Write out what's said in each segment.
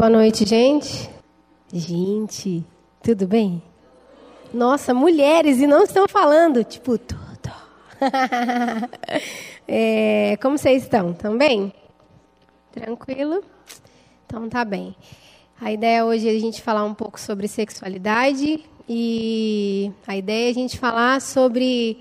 Boa noite, gente. Gente, tudo bem? Nossa, mulheres e não estão falando, tipo, tudo. é, como vocês estão? Estão bem? Tranquilo? Então tá bem. A ideia hoje é a gente falar um pouco sobre sexualidade e a ideia é a gente falar sobre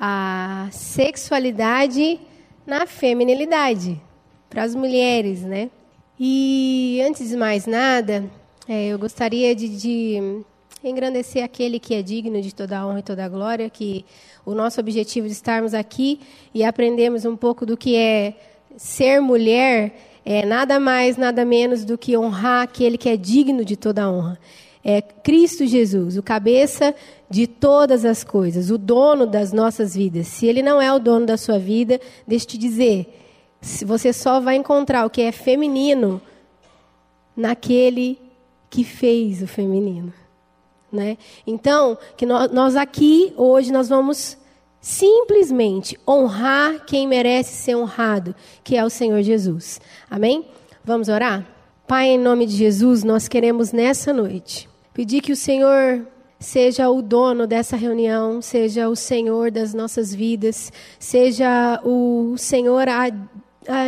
a sexualidade na feminilidade para as mulheres, né? E antes de mais nada, é, eu gostaria de, de engrandecer aquele que é digno de toda a honra e toda a glória, que o nosso objetivo de estarmos aqui e aprendermos um pouco do que é ser mulher é nada mais, nada menos do que honrar aquele que é digno de toda a honra. É Cristo Jesus, o cabeça de todas as coisas, o dono das nossas vidas. Se ele não é o dono da sua vida, deixa eu te dizer, você só vai encontrar o que é feminino naquele que fez o feminino. Né? Então, que nós aqui hoje nós vamos simplesmente honrar quem merece ser honrado, que é o Senhor Jesus. Amém? Vamos orar? Pai, em nome de Jesus, nós queremos nessa noite pedir que o Senhor seja o dono dessa reunião, seja o Senhor das nossas vidas, seja o Senhor a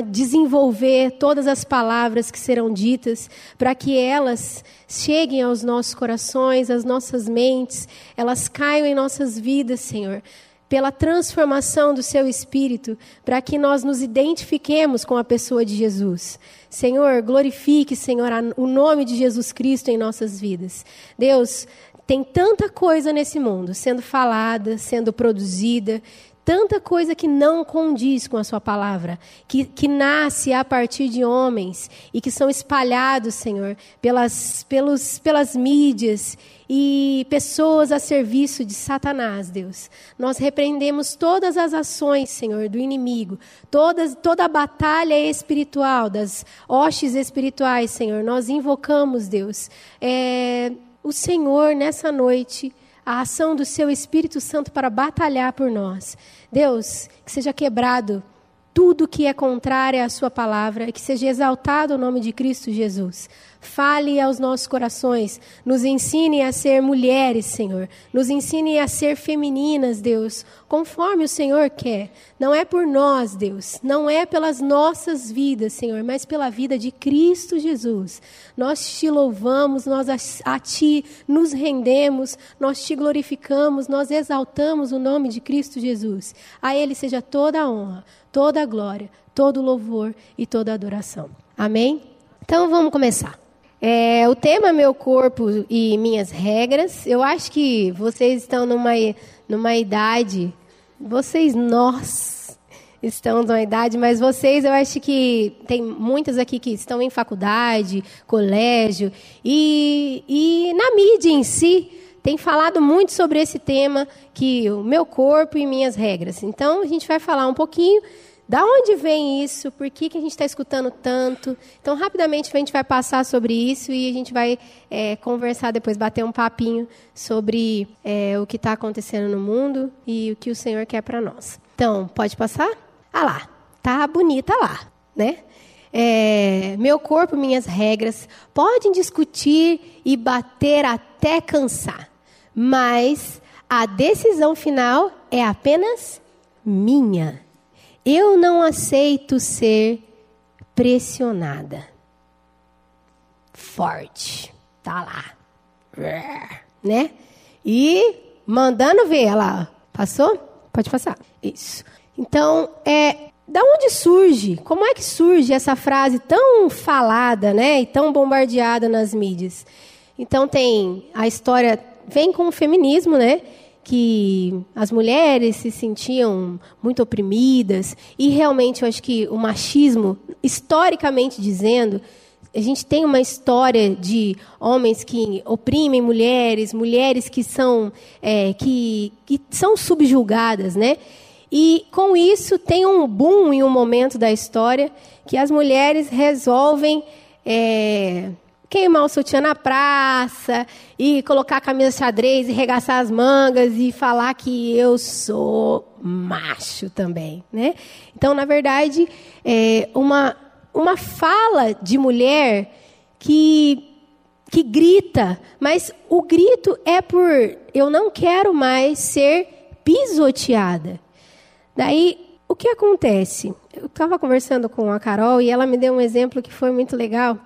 desenvolver todas as palavras que serão ditas, para que elas cheguem aos nossos corações, às nossas mentes, elas caiam em nossas vidas, Senhor, pela transformação do Seu Espírito, para que nós nos identifiquemos com a pessoa de Jesus. Senhor, glorifique, Senhor, o nome de Jesus Cristo em nossas vidas. Deus, tem tanta coisa nesse mundo sendo falada, sendo produzida, tanta coisa que não condiz com a sua palavra, que, que nasce a partir de homens e que são espalhados, Senhor, pelas, pelos, pelas mídias e pessoas a serviço de Satanás, Deus. Nós repreendemos todas as ações, Senhor, do inimigo, todas, toda a batalha espiritual, das hostes espirituais, Senhor. Nós invocamos, Deus, é, o Senhor nessa noite a ação do seu Espírito Santo para batalhar por nós. Deus, que seja quebrado tudo que é contrário à sua palavra, que seja exaltado o nome de Cristo Jesus. Fale aos nossos corações, nos ensine a ser mulheres, Senhor. Nos ensine a ser femininas, Deus, conforme o Senhor quer. Não é por nós, Deus, não é pelas nossas vidas, Senhor, mas pela vida de Cristo Jesus. Nós te louvamos, nós a, ti nos rendemos, nós te glorificamos, nós exaltamos o nome de Cristo Jesus. A ele seja toda a honra, toda a glória, todo o louvor e toda a adoração. Amém? Então vamos começar. É, o tema Meu Corpo e Minhas Regras. Eu acho que vocês estão numa, numa idade. Vocês, nós, estão numa idade, mas vocês, eu acho que tem muitas aqui que estão em faculdade, colégio, e, e na mídia em si tem falado muito sobre esse tema, que o meu corpo e minhas regras. Então, a gente vai falar um pouquinho da onde vem isso? Por que, que a gente está escutando tanto? Então, rapidamente, a gente vai passar sobre isso e a gente vai é, conversar depois, bater um papinho sobre é, o que está acontecendo no mundo e o que o Senhor quer para nós. Então, pode passar? Ah lá, tá bonita lá, né? É, meu corpo, minhas regras, podem discutir e bater até cansar, mas a decisão final é apenas minha. Eu não aceito ser pressionada. Forte. Tá lá. Né? E mandando ver. Lá. Passou? Pode passar. Isso. Então, é, da onde surge? Como é que surge essa frase tão falada, né, e tão bombardeada nas mídias? Então tem a história vem com o feminismo, né? Que as mulheres se sentiam muito oprimidas e realmente eu acho que o machismo, historicamente dizendo, a gente tem uma história de homens que oprimem mulheres, mulheres que são é, que, que são subjugadas, né? E com isso tem um boom em um momento da história que as mulheres resolvem é, queimar o sutiã na praça e colocar a camisa xadrez e regaçar as mangas e falar que eu sou macho também, né? Então, na verdade, é uma uma fala de mulher que que grita, mas o grito é por eu não quero mais ser pisoteada. Daí, o que acontece? Eu estava conversando com a Carol e ela me deu um exemplo que foi muito legal,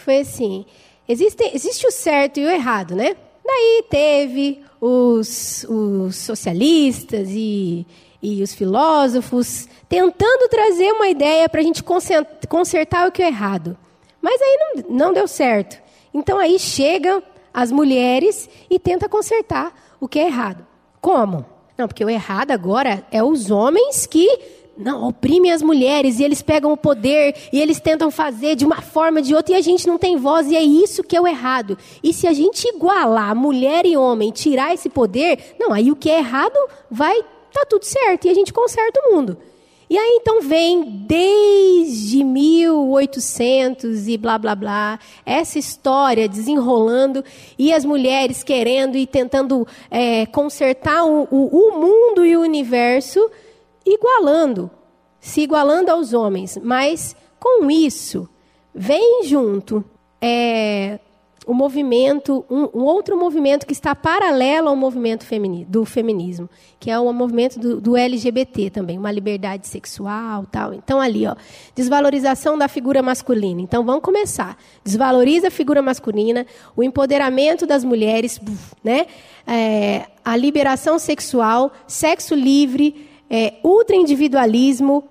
que foi assim, existe, existe o certo e o errado, né? Daí teve os, os socialistas e, e os filósofos tentando trazer uma ideia para a gente consertar o que é errado. Mas aí não, não deu certo. Então aí chegam as mulheres e tenta consertar o que é errado. Como? Não, porque o errado agora é os homens que não oprimem as mulheres e eles pegam o poder e eles tentam fazer de uma forma de outra e a gente não tem voz e é isso que é o errado. E se a gente igualar mulher e homem, tirar esse poder, não, aí o que é errado vai tá tudo certo e a gente conserta o mundo. E aí então vem desde 1800 e blá blá blá, essa história desenrolando e as mulheres querendo e tentando é, consertar o, o, o mundo e o universo, igualando, se igualando aos homens. Mas com isso, vem junto é, o movimento, um, um, outro movimento que está paralelo ao movimento femini, do feminismo, que é o movimento do, do, LGBT também, uma liberdade sexual, tal. Então ali, ó, desvalorização da figura masculina. Então vamos começar. Desvaloriza a figura masculina, o empoderamento das mulheres, né? É, a liberação sexual, sexo livre, é, ultraindividualismo,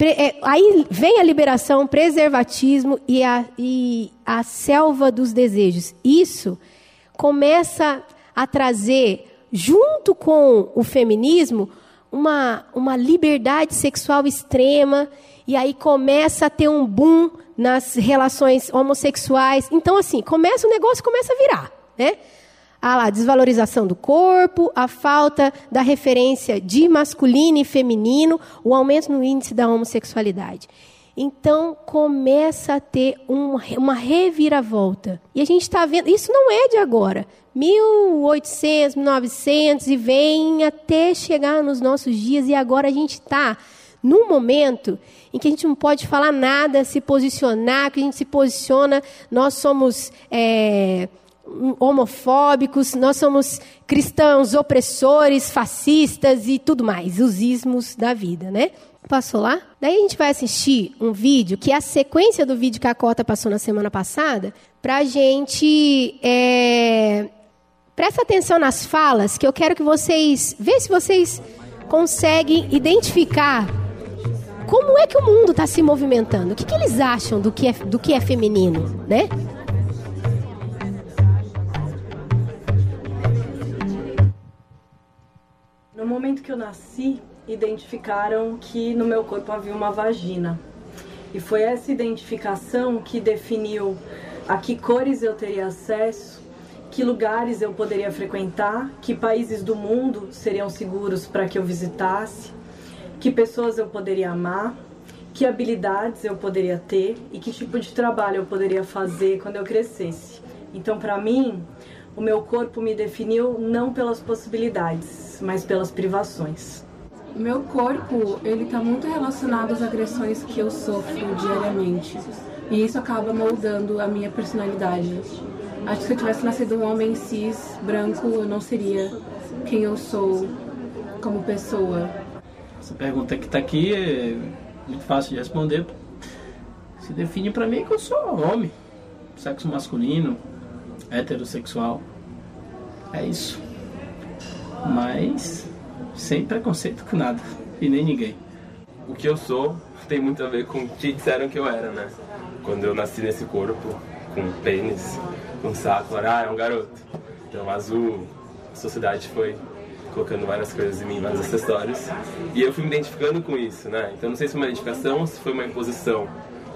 é, aí vem a liberação, preservatismo e a, e a selva dos desejos. Isso começa a trazer, junto com o feminismo, uma, uma liberdade sexual extrema, e aí começa a ter um boom nas relações homossexuais. Então, assim, começa o negócio começa a virar, né? A desvalorização do corpo, a falta da referência de masculino e feminino, o aumento no índice da homossexualidade. Então começa a ter um, uma reviravolta. E a gente está vendo, isso não é de agora. 1800, 1900 e vem até chegar nos nossos dias, e agora a gente está num momento em que a gente não pode falar nada, se posicionar, que a gente se posiciona, nós somos. É, homofóbicos, nós somos cristãos opressores, fascistas e tudo mais, os ismos da vida, né? Passou lá? Daí a gente vai assistir um vídeo, que é a sequência do vídeo que a Cota passou na semana passada, pra gente. É... Presta atenção nas falas, que eu quero que vocês. Vê se vocês conseguem identificar como é que o mundo está se movimentando. O que, que eles acham do que é, do que é feminino, né? No momento que eu nasci, identificaram que no meu corpo havia uma vagina. E foi essa identificação que definiu a que cores eu teria acesso, que lugares eu poderia frequentar, que países do mundo seriam seguros para que eu visitasse, que pessoas eu poderia amar, que habilidades eu poderia ter e que tipo de trabalho eu poderia fazer quando eu crescesse. Então, para mim, o meu corpo me definiu não pelas possibilidades, mas pelas privações. O meu corpo, ele está muito relacionado às agressões que eu sofro diariamente. E isso acaba moldando a minha personalidade. Acho que se eu tivesse nascido um homem cis, branco, eu não seria quem eu sou como pessoa. Essa pergunta que está aqui é muito fácil de responder. Se define para mim que eu sou homem, sexo masculino, heterossexual. É isso mas sem preconceito com nada e nem ninguém. O que eu sou tem muito a ver com o que disseram que eu era, né? Quando eu nasci nesse corpo, com pênis, com saco, ah, é um garoto. Então, azul, a sociedade foi colocando várias coisas em mim, vários acessórios. E eu fui me identificando com isso, né? Então, não sei se foi uma identificação ou se foi uma imposição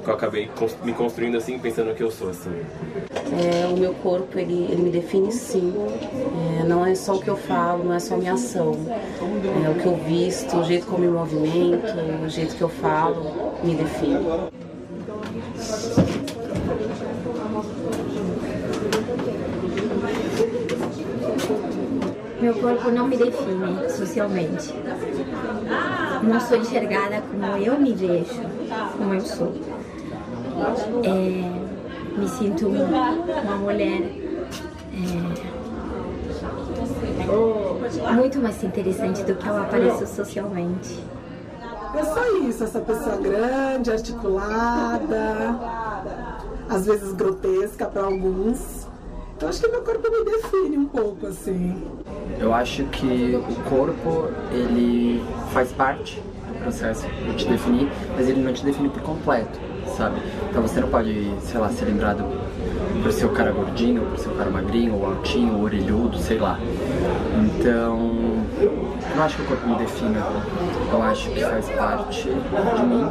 que eu acabei me construindo assim, pensando que eu sou assim. É, o meu corpo, ele, ele me define sim. É, não é só o que eu falo, não é só a minha ação. É o que eu visto, o jeito como eu me movimento, o jeito que eu falo, me define. Meu corpo não me define socialmente. Não sou enxergada como eu me vejo, como eu sou. É, me sinto uma mulher é, muito mais interessante do que eu apareço socialmente. É só isso, essa pessoa grande, articulada, às vezes grotesca para alguns. Então acho que meu corpo me define um pouco assim. Eu acho que o corpo ele faz parte do processo de te definir, mas ele não te define por completo, sabe? Então você não pode, sei lá, ser lembrado por seu cara gordinho, por seu cara magrinho, ou altinho, ou orelhudo, sei lá. Então, não acho que o corpo me defina, eu acho que faz parte de mim,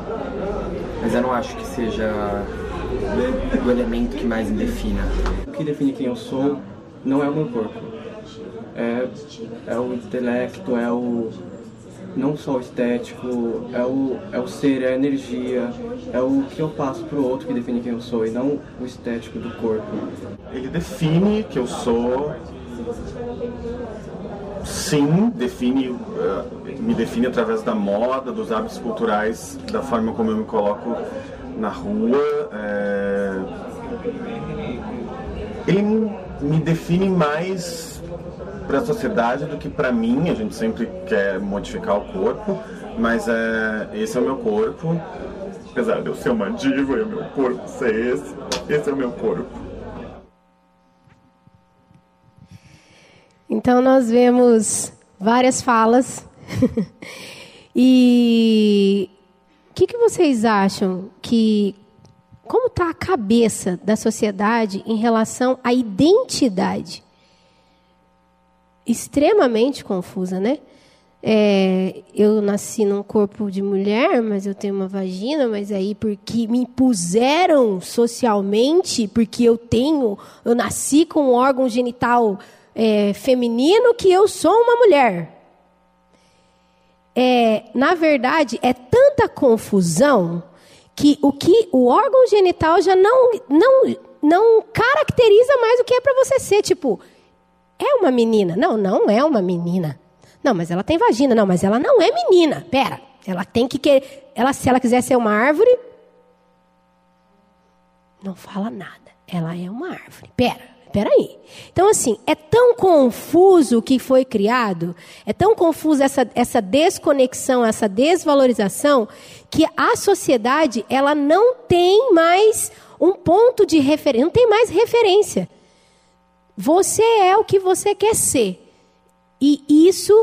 mas eu não acho que seja o elemento que mais me defina. O que define quem eu sou não é o meu corpo, é, é o intelecto, é o não só o estético, é o, é o ser, é a energia, é o que eu passo pro outro que define quem eu sou, e não o estético do corpo. Ele define que eu sou. Sim, define, uh, me define através da moda, dos hábitos culturais, da forma como eu me coloco na rua. É... Ele me define mais para a sociedade do que para mim. A gente sempre quer modificar o corpo, mas é, esse é o meu corpo. Apesar de eu ser uma diva e o meu corpo ser esse, esse é o meu corpo. Então nós vemos várias falas. e o que, que vocês acham que como está a cabeça da sociedade em relação à identidade? Extremamente confusa, né? É, eu nasci num corpo de mulher, mas eu tenho uma vagina, mas aí porque me impuseram socialmente, porque eu tenho, eu nasci com um órgão genital é, feminino que eu sou uma mulher. É, na verdade, é tanta confusão que o que o órgão genital já não não não caracteriza mais o que é para você ser, tipo, é uma menina? Não, não é uma menina. Não, mas ela tem vagina. Não, mas ela não é menina. Pera, ela tem que querer, ela se ela quiser ser uma árvore, não fala nada. Ela é uma árvore. Pera, Peraí. Então, assim, é tão confuso o que foi criado, é tão confuso essa, essa desconexão, essa desvalorização, que a sociedade ela não tem mais um ponto de referência, não tem mais referência. Você é o que você quer ser. E isso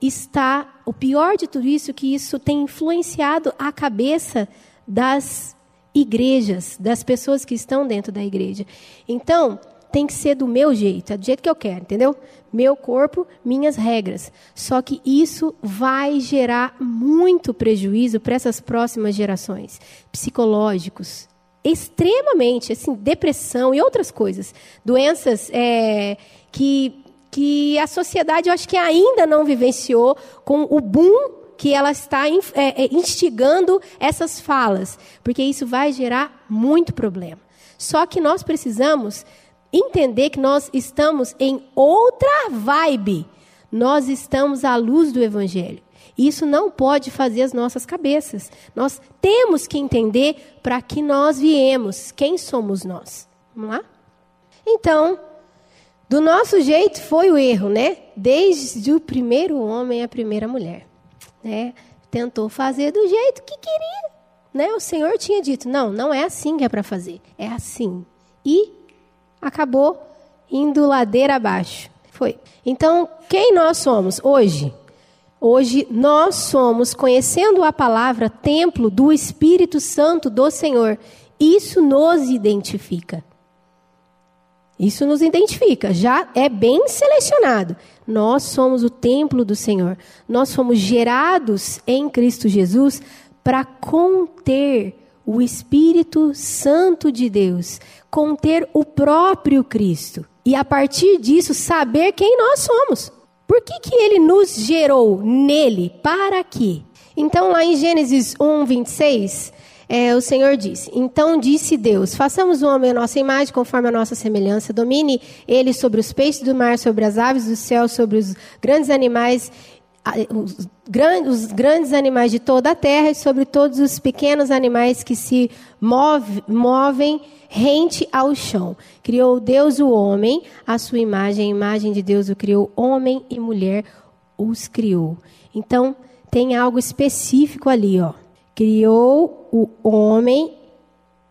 está, o pior de tudo isso, que isso tem influenciado a cabeça das igrejas, das pessoas que estão dentro da igreja. Então, tem que ser do meu jeito, é do jeito que eu quero, entendeu? Meu corpo, minhas regras. Só que isso vai gerar muito prejuízo para essas próximas gerações, psicológicos, extremamente, assim, depressão e outras coisas, doenças é, que que a sociedade, eu acho que ainda não vivenciou com o boom que ela está é, é, instigando essas falas, porque isso vai gerar muito problema. Só que nós precisamos entender que nós estamos em outra vibe. Nós estamos à luz do Evangelho. Isso não pode fazer as nossas cabeças. Nós temos que entender para que nós viemos, quem somos nós. Vamos lá? Então, do nosso jeito foi o erro, né? Desde o primeiro homem à primeira mulher. Né? Tentou fazer do jeito que queria. Né? O Senhor tinha dito: não, não é assim que é para fazer. É assim. E acabou indo ladeira abaixo. Foi. Então, quem nós somos hoje? Hoje nós somos, conhecendo a palavra, templo do Espírito Santo do Senhor. Isso nos identifica. Isso nos identifica, já é bem selecionado. Nós somos o templo do Senhor. Nós fomos gerados em Cristo Jesus para conter o Espírito Santo de Deus, conter o próprio Cristo e a partir disso saber quem nós somos. Por que, que ele nos gerou nele? Para quê? Então, lá em Gênesis 1, 26, é, o Senhor disse: Então disse Deus: Façamos o homem a nossa imagem, conforme a nossa semelhança. Domine ele sobre os peixes do mar, sobre as aves do céu, sobre os grandes animais os, grandes, os grandes animais de toda a terra e sobre todos os pequenos animais que se move, movem rente ao chão. Criou Deus o homem, a sua imagem, a imagem de Deus o criou, homem e mulher os criou. Então, tem algo específico ali, ó. Criou o homem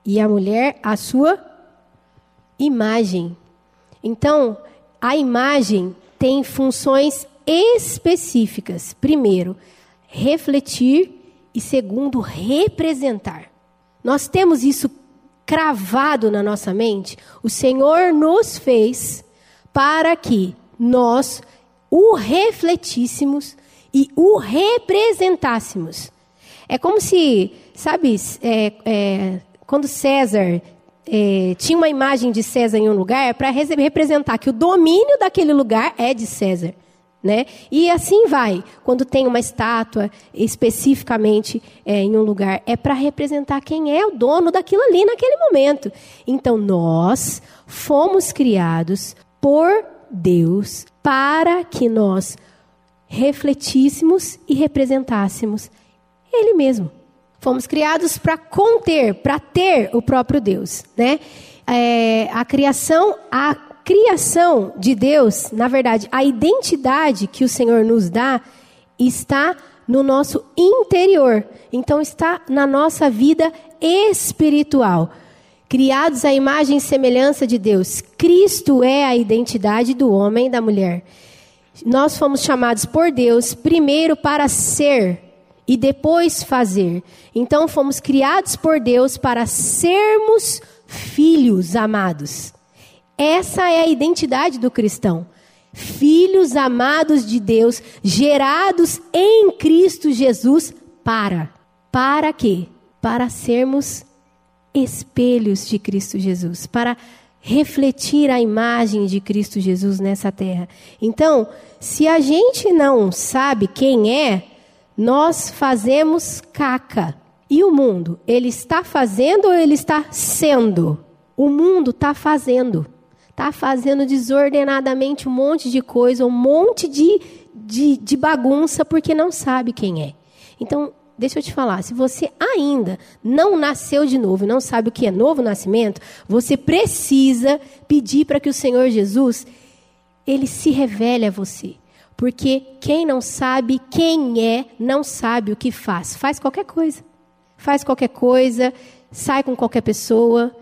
e a mulher a sua imagem. Então, a imagem tem funções específicas. Primeiro, refletir e segundo, representar. Nós temos isso cravado na nossa mente. O Senhor nos fez para que nós o refletíssemos e o representássemos. É como se, sabe, é, é, quando César é, tinha uma imagem de César em um lugar, é para representar que o domínio daquele lugar é de César. Né? E assim vai, quando tem uma estátua especificamente é, em um lugar, é para representar quem é o dono daquilo ali naquele momento. Então nós fomos criados por Deus para que nós refletíssemos e representássemos Ele mesmo. Fomos criados para conter, para ter o próprio Deus, né? É, a criação, a criação de Deus, na verdade, a identidade que o Senhor nos dá está no nosso interior. Então está na nossa vida espiritual. Criados à imagem e semelhança de Deus, Cristo é a identidade do homem e da mulher. Nós fomos chamados por Deus primeiro para ser e depois fazer. Então fomos criados por Deus para sermos filhos amados. Essa é a identidade do cristão. Filhos amados de Deus, gerados em Cristo Jesus para. Para quê? Para sermos espelhos de Cristo Jesus, para refletir a imagem de Cristo Jesus nessa terra. Então, se a gente não sabe quem é, nós fazemos caca. E o mundo, ele está fazendo ou ele está sendo? O mundo está fazendo. Está fazendo desordenadamente um monte de coisa, um monte de, de, de bagunça, porque não sabe quem é. Então, deixa eu te falar, se você ainda não nasceu de novo e não sabe o que é novo nascimento, você precisa pedir para que o Senhor Jesus ele se revele a você. Porque quem não sabe quem é, não sabe o que faz. Faz qualquer coisa. Faz qualquer coisa, sai com qualquer pessoa,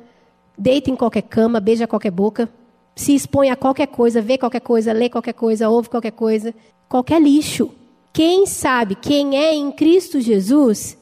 deita em qualquer cama, beija qualquer boca, se expõe a qualquer coisa, vê qualquer coisa, lê qualquer coisa, ouve qualquer coisa, qualquer lixo. Quem sabe quem é em Cristo Jesus,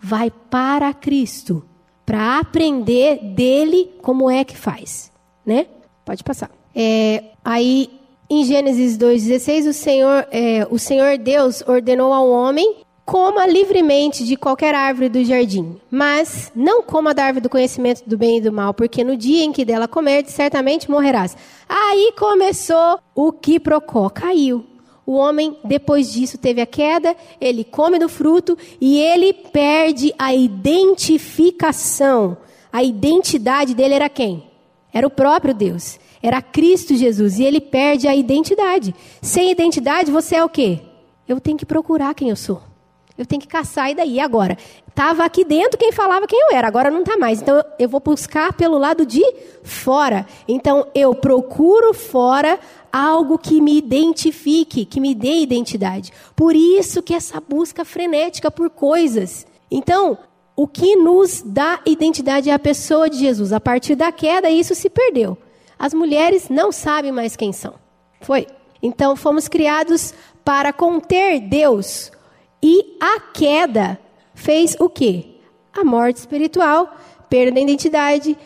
vai para Cristo para aprender dele como é que faz, né? Pode passar. É, aí em Gênesis 2,16, o Senhor, é, o Senhor Deus ordenou ao homem coma livremente de qualquer árvore do jardim, mas não coma da árvore do conhecimento do bem e do mal, porque no dia em que dela comer, certamente morrerás. Aí começou o que procó, caiu. O homem, depois disso, teve a queda, ele come do fruto e ele perde a identificação. A identidade dele era quem? Era o próprio Deus. Era Cristo Jesus. E ele perde a identidade. Sem identidade, você é o quê? Eu tenho que procurar quem eu sou. Eu tenho que caçar e daí agora. Estava aqui dentro quem falava quem eu era, agora não está mais. Então eu vou buscar pelo lado de fora. Então eu procuro fora algo que me identifique, que me dê identidade. Por isso que essa busca frenética por coisas. Então, o que nos dá identidade é a pessoa de Jesus. A partir da queda, isso se perdeu. As mulheres não sabem mais quem são. Foi. Então, fomos criados para conter Deus e a queda fez o quê? A morte espiritual, perda da identidade,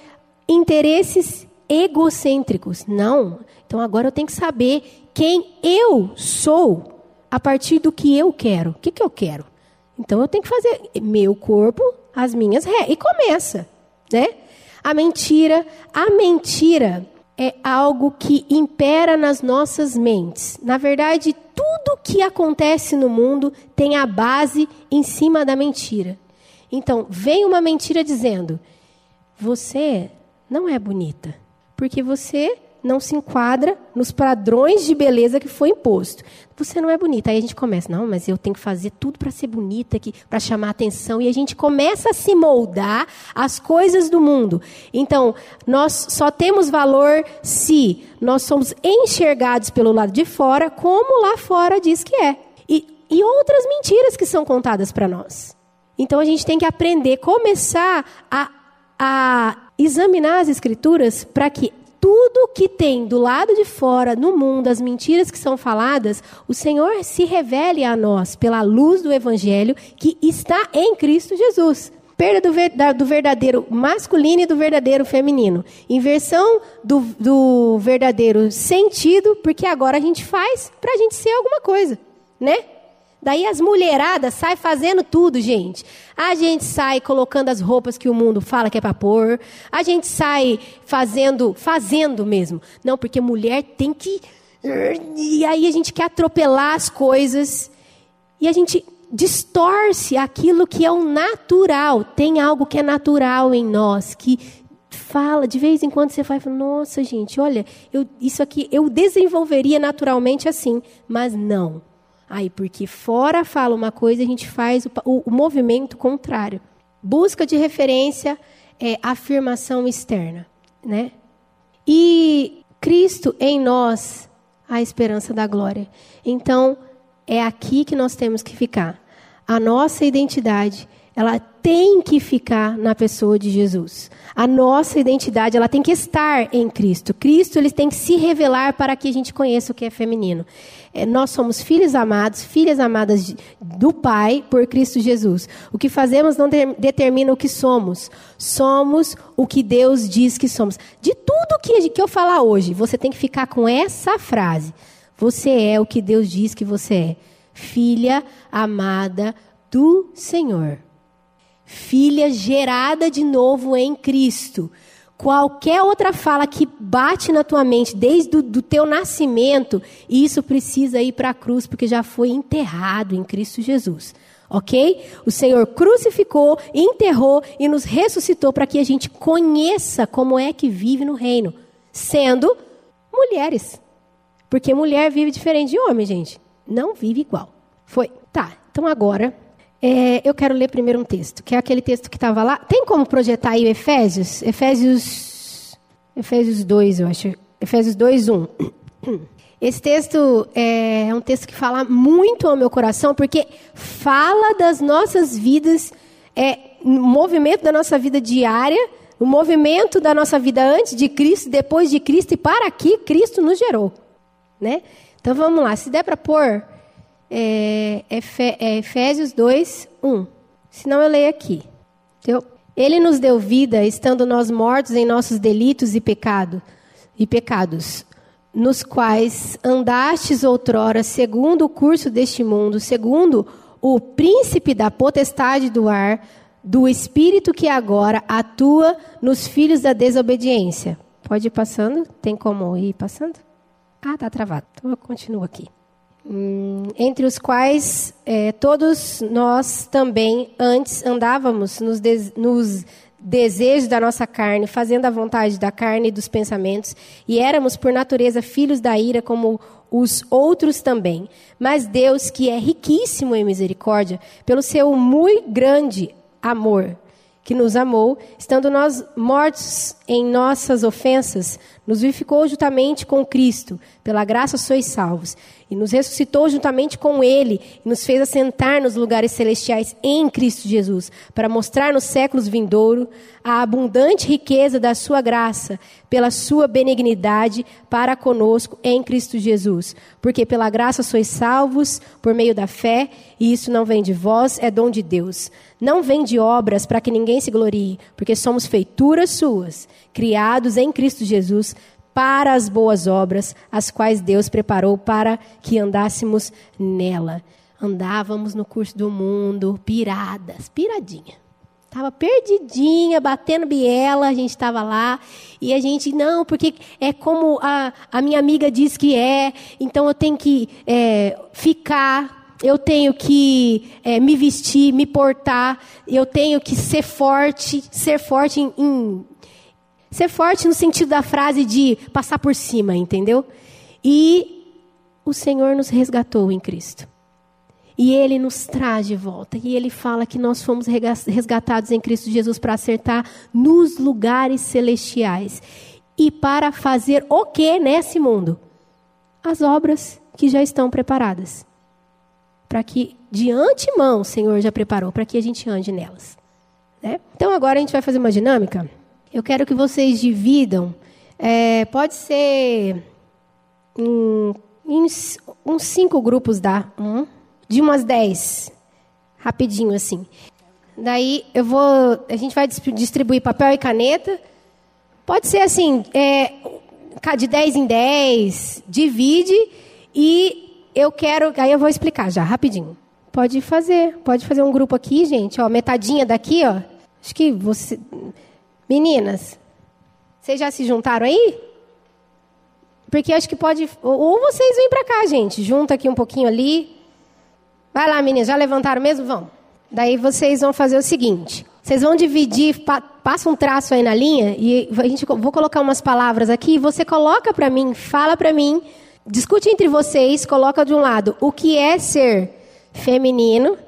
interesses egocêntricos. Não. Então agora eu tenho que saber quem eu sou a partir do que eu quero. O que, que eu quero? Então eu tenho que fazer meu corpo, as minhas regras. E começa, né? A mentira, a mentira é algo que impera nas nossas mentes. Na verdade, tudo que acontece no mundo tem a base em cima da mentira. Então, vem uma mentira dizendo: você não é bonita, porque você não se enquadra nos padrões de beleza que foi imposto. Você não é bonita. Aí a gente começa, não, mas eu tenho que fazer tudo para ser bonita, para chamar atenção. E a gente começa a se moldar às coisas do mundo. Então, nós só temos valor se nós somos enxergados pelo lado de fora, como lá fora diz que é. E, e outras mentiras que são contadas para nós. Então a gente tem que aprender, começar a, a examinar as escrituras para que tudo que tem do lado de fora, no mundo, as mentiras que são faladas, o Senhor se revele a nós pela luz do Evangelho que está em Cristo Jesus. Perda do, verdadeiro masculino e do verdadeiro feminino. Inversão do, do verdadeiro sentido, porque agora a gente faz para a gente ser alguma coisa, né? Daí as mulheradas saem fazendo tudo, gente. A gente sai colocando as roupas que o mundo fala que é para pôr. A gente sai fazendo, fazendo mesmo. Não, porque mulher tem que. E aí a gente quer atropelar as coisas. E a gente distorce aquilo que é o natural. Tem algo que é natural em nós, que fala, de vez em quando você fala, nossa gente, olha, eu, isso aqui eu desenvolveria naturalmente assim, mas não. Aí, porque fora fala uma coisa, a gente faz o, o, o movimento contrário. Busca de referência é afirmação externa, né? E Cristo em nós, a esperança da glória. Então, é aqui que nós temos que ficar. A nossa identidade, ela tem que ficar na pessoa de Jesus. A nossa identidade, ela tem que estar em Cristo. Cristo, ele tem que se revelar para que a gente conheça o que é feminino. É, nós somos filhos amados, filhas amadas de, do Pai por Cristo Jesus. O que fazemos não de, determina o que somos. Somos o que Deus diz que somos. De tudo que, que eu falar hoje, você tem que ficar com essa frase. Você é o que Deus diz que você é. Filha amada do Senhor. Filha gerada de novo em Cristo. Qualquer outra fala que bate na tua mente desde o teu nascimento, isso precisa ir para a cruz, porque já foi enterrado em Cristo Jesus. Ok? O Senhor crucificou, enterrou e nos ressuscitou para que a gente conheça como é que vive no reino, sendo mulheres. Porque mulher vive diferente de homem, gente. Não vive igual. Foi. Tá, então agora é, eu quero ler primeiro um texto, que é aquele texto que estava lá. Tem como projetar aí o Efésios? Efésios, Efésios 2, eu acho. Efésios 2, 1. Esse texto é, é um texto que fala muito ao meu coração, porque fala das nossas vidas, é, movimento da nossa vida diária, o movimento da nossa vida antes de Cristo, depois de Cristo e para que Cristo nos gerou. Né? Então vamos lá, se der para pôr é, é Efésios 2, 1. Se não, eu leio aqui. Então, ele nos deu vida, estando nós mortos em nossos delitos e, pecado, e pecados, nos quais andastes outrora, segundo o curso deste mundo, segundo o príncipe da potestade do ar, do espírito que agora atua nos filhos da desobediência. Pode ir passando? Tem como ir passando? Ah, tá travado. Então eu continuo aqui. Hum, entre os quais é, todos nós também antes andávamos nos, de, nos desejos da nossa carne, fazendo a vontade da carne e dos pensamentos, e éramos por natureza filhos da ira como os outros também. Mas Deus, que é riquíssimo em misericórdia, pelo seu muito grande amor, que nos amou, estando nós mortos em nossas ofensas, nos vivificou juntamente com Cristo, pela graça sois salvos, e nos ressuscitou juntamente com Ele, e nos fez assentar nos lugares celestiais em Cristo Jesus, para mostrar nos séculos vindouros a abundante riqueza da Sua graça, pela Sua benignidade para conosco em Cristo Jesus. Porque pela graça sois salvos por meio da fé, e isso não vem de vós, é dom de Deus. Não vem de obras para que ninguém se glorie, porque somos feituras Suas criados em Cristo Jesus para as boas obras, as quais Deus preparou para que andássemos nela. Andávamos no curso do mundo, piradas, piradinha. Estava perdidinha, batendo biela, a gente estava lá. E a gente, não, porque é como a, a minha amiga diz que é, então eu tenho que é, ficar, eu tenho que é, me vestir, me portar, eu tenho que ser forte, ser forte em, em Ser forte no sentido da frase de passar por cima, entendeu? E o Senhor nos resgatou em Cristo. E Ele nos traz de volta. E Ele fala que nós fomos resgatados em Cristo Jesus para acertar nos lugares celestiais. E para fazer o que nesse mundo? As obras que já estão preparadas. Para que de antemão o Senhor já preparou, para que a gente ande nelas. Né? Então agora a gente vai fazer uma dinâmica. Eu quero que vocês dividam. É, pode ser em, em, uns cinco grupos dá. De umas dez. Rapidinho assim. Daí eu vou. A gente vai distribuir papel e caneta. Pode ser assim, é, de 10 em 10, divide e eu quero. Aí eu vou explicar já, rapidinho. Pode fazer, pode fazer um grupo aqui, gente, ó, metadinha daqui, ó. Acho que você. Meninas, vocês já se juntaram aí? Porque acho que pode. Ou vocês vêm para cá, gente. Junta aqui um pouquinho ali. Vai lá, meninas. Já levantaram mesmo? Vão. Daí vocês vão fazer o seguinte. Vocês vão dividir, pa, passa um traço aí na linha e a gente vou colocar umas palavras aqui. Você coloca para mim, fala para mim, discute entre vocês, coloca de um lado o que é ser feminino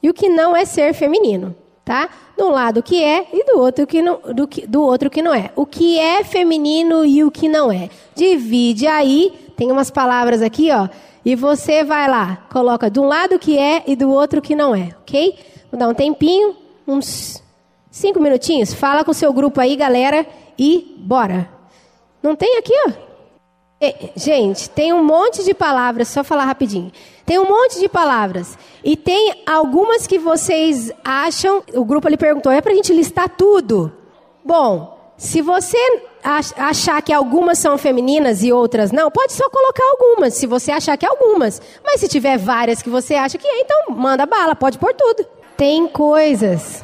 e o que não é ser feminino tá? De um lado o que é e do outro que não, do, que, do outro que não é. O que é feminino e o que não é. Divide aí, tem umas palavras aqui, ó, e você vai lá, coloca de um lado o que é e do outro que não é, ok? Vou dar um tempinho, uns cinco minutinhos. Fala com o seu grupo aí, galera, e bora. Não tem aqui, ó? Gente, tem um monte de palavras, só falar rapidinho. Tem um monte de palavras. E tem algumas que vocês acham. O grupo ali perguntou: é para a gente listar tudo? Bom, se você achar que algumas são femininas e outras não, pode só colocar algumas, se você achar que é algumas. Mas se tiver várias que você acha que é, então manda bala, pode pôr tudo. Tem coisas.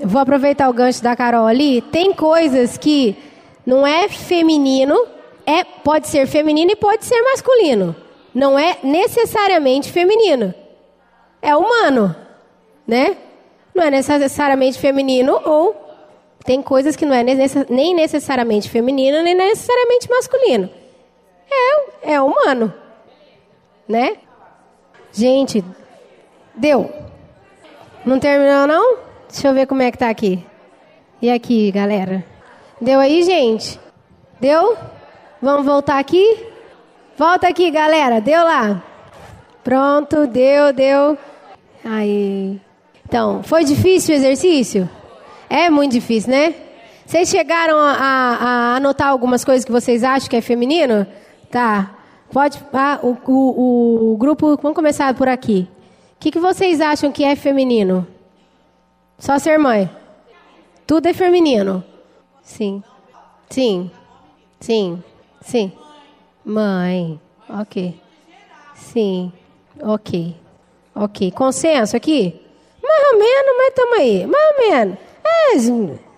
Vou aproveitar o gancho da Carol ali. Tem coisas que não é feminino, é pode ser feminino e pode ser masculino não é necessariamente feminino. É humano, né? Não é necessariamente feminino ou tem coisas que não é nem necessariamente feminino nem necessariamente masculino. É, é humano, né? Gente, deu. Não terminou não? Deixa eu ver como é que tá aqui. E aqui, galera? Deu aí, gente? Deu? Vamos voltar aqui? Volta aqui, galera. Deu lá. Pronto, deu, deu. Aí. Então, foi difícil o exercício? É muito difícil, né? Vocês chegaram a, a, anotar algumas coisas que vocês acham que é feminino? Tá. Pode. Ah, o, o, o grupo. Vamos começar por aqui. O que, que vocês acham que é feminino? Só ser mãe. Tudo é feminino. Sim. Sim. Sim. Sim. Mãe. Ok. Sim. Ok. Ok. Consenso aqui? Mais ou menos, mas estamos aí. Mais ou menos.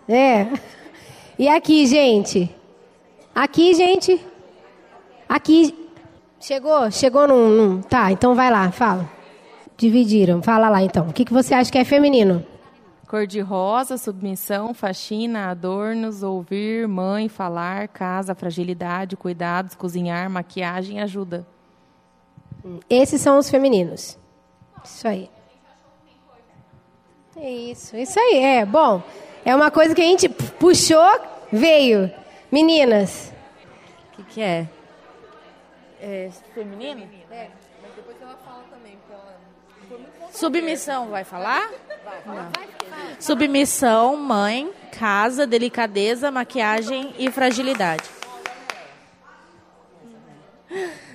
É, é. E aqui, gente? Aqui, gente? Aqui. Chegou? Chegou num, num. Tá, então vai lá, fala. Dividiram. Fala lá então. O que, que você acha que é feminino? Cor-de-rosa, submissão, faxina, adornos, ouvir, mãe, falar, casa, fragilidade, cuidados, cozinhar, maquiagem, ajuda. Esses são os femininos. Isso aí. Isso, isso aí. É, bom, é uma coisa que a gente puxou, veio. Meninas. O que, que é? É feminino? É. Submissão, vai falar? Submissão, mãe, casa, delicadeza, maquiagem e fragilidade.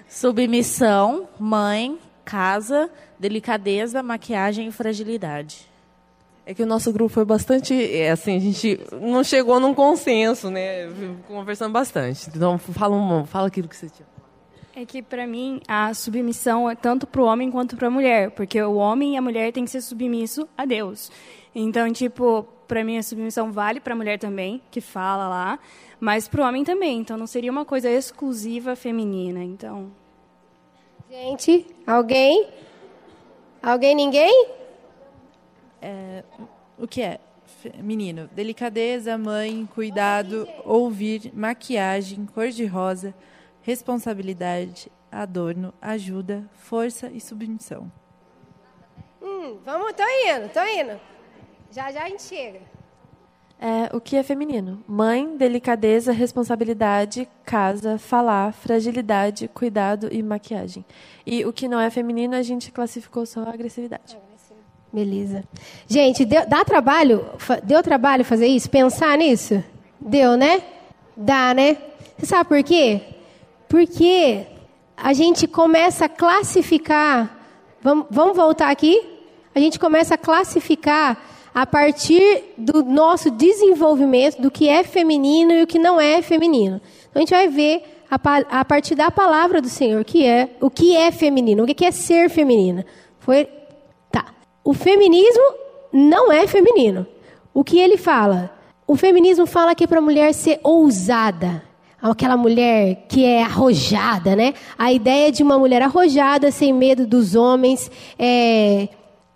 Submissão, mãe, casa, delicadeza, maquiagem e fragilidade. É que o nosso grupo foi bastante, é, assim, a gente não chegou num consenso, né? Conversando bastante. Então fala, fala aquilo que você tinha. É que para mim a submissão é tanto para o homem quanto para a mulher, porque o homem e a mulher têm que ser submisso a Deus. Então, tipo, para mim a submissão vale para a mulher também, que fala lá, mas para o homem também. Então, não seria uma coisa exclusiva feminina. Então. Gente, alguém? Alguém? Ninguém? É, o que é feminino: delicadeza, mãe, cuidado, ouvir, maquiagem, cor-de-rosa, responsabilidade, adorno, ajuda, força e submissão. Hum, vamos, tô indo, tô indo. Já já a gente chega. É, o que é feminino? Mãe, delicadeza, responsabilidade, casa, falar, fragilidade, cuidado e maquiagem. E o que não é feminino, a gente classificou só a agressividade. Beleza. Gente, deu, dá trabalho? Deu trabalho fazer isso? Pensar nisso? Deu, né? Dá, né? Você sabe por quê? Porque a gente começa a classificar. Vamos, vamos voltar aqui? A gente começa a classificar a partir do nosso desenvolvimento do que é feminino e o que não é feminino. Então a gente vai ver a, pa- a partir da palavra do Senhor que é o que é feminino, o que é ser feminina. Foi Tá. O feminismo não é feminino. O que ele fala? O feminismo fala que é para a mulher ser ousada. Aquela mulher que é arrojada, né? A ideia de uma mulher arrojada, sem medo dos homens. É